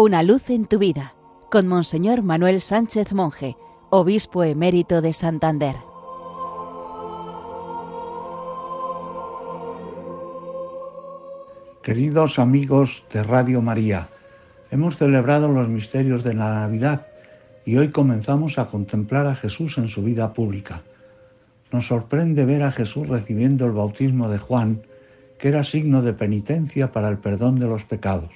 Una luz en tu vida con Monseñor Manuel Sánchez Monje, obispo emérito de Santander. Queridos amigos de Radio María, hemos celebrado los misterios de la Navidad y hoy comenzamos a contemplar a Jesús en su vida pública. Nos sorprende ver a Jesús recibiendo el bautismo de Juan, que era signo de penitencia para el perdón de los pecados.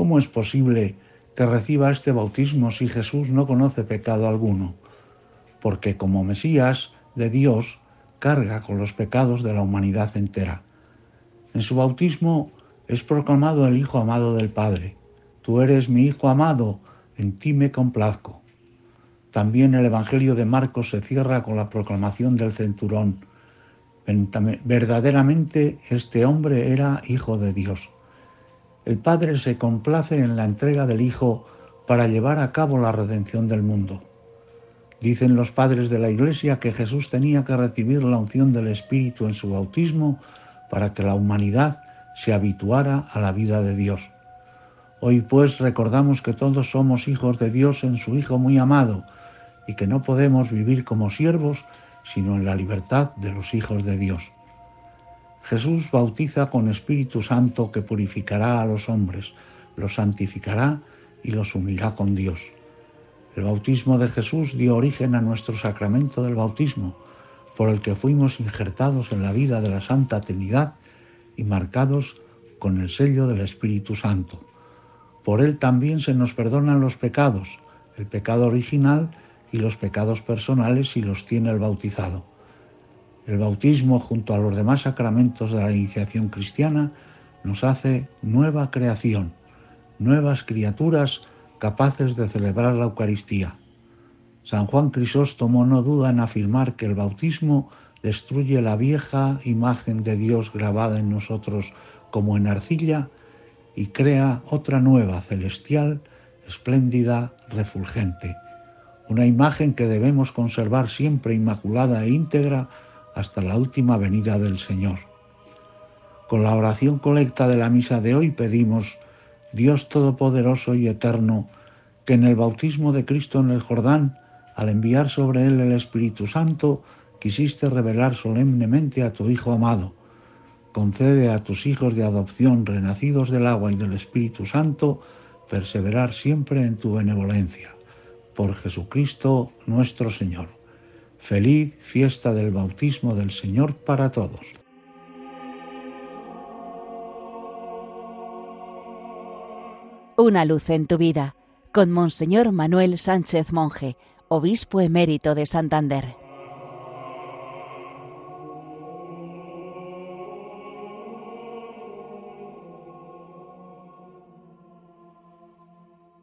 ¿Cómo es posible que reciba este bautismo si Jesús no conoce pecado alguno? Porque como Mesías de Dios carga con los pecados de la humanidad entera. En su bautismo es proclamado el Hijo amado del Padre. Tú eres mi Hijo amado, en ti me complazco. También el Evangelio de Marcos se cierra con la proclamación del centurón. Verdaderamente este hombre era Hijo de Dios. El Padre se complace en la entrega del Hijo para llevar a cabo la redención del mundo. Dicen los padres de la Iglesia que Jesús tenía que recibir la unción del Espíritu en su bautismo para que la humanidad se habituara a la vida de Dios. Hoy pues recordamos que todos somos hijos de Dios en su Hijo muy amado y que no podemos vivir como siervos sino en la libertad de los hijos de Dios. Jesús bautiza con Espíritu Santo que purificará a los hombres, los santificará y los unirá con Dios. El bautismo de Jesús dio origen a nuestro sacramento del bautismo, por el que fuimos injertados en la vida de la Santa Trinidad y marcados con el sello del Espíritu Santo. Por él también se nos perdonan los pecados, el pecado original y los pecados personales si los tiene el bautizado. El bautismo, junto a los demás sacramentos de la iniciación cristiana, nos hace nueva creación, nuevas criaturas capaces de celebrar la Eucaristía. San Juan Crisóstomo no duda en afirmar que el bautismo destruye la vieja imagen de Dios grabada en nosotros como en arcilla y crea otra nueva, celestial, espléndida, refulgente. Una imagen que debemos conservar siempre inmaculada e íntegra hasta la última venida del Señor. Con la oración colecta de la misa de hoy pedimos, Dios Todopoderoso y Eterno, que en el bautismo de Cristo en el Jordán, al enviar sobre él el Espíritu Santo, quisiste revelar solemnemente a tu Hijo amado. Concede a tus hijos de adopción, renacidos del agua y del Espíritu Santo, perseverar siempre en tu benevolencia. Por Jesucristo nuestro Señor. Feliz fiesta del bautismo del Señor para todos. Una luz en tu vida con Monseñor Manuel Sánchez Monje, obispo emérito de Santander.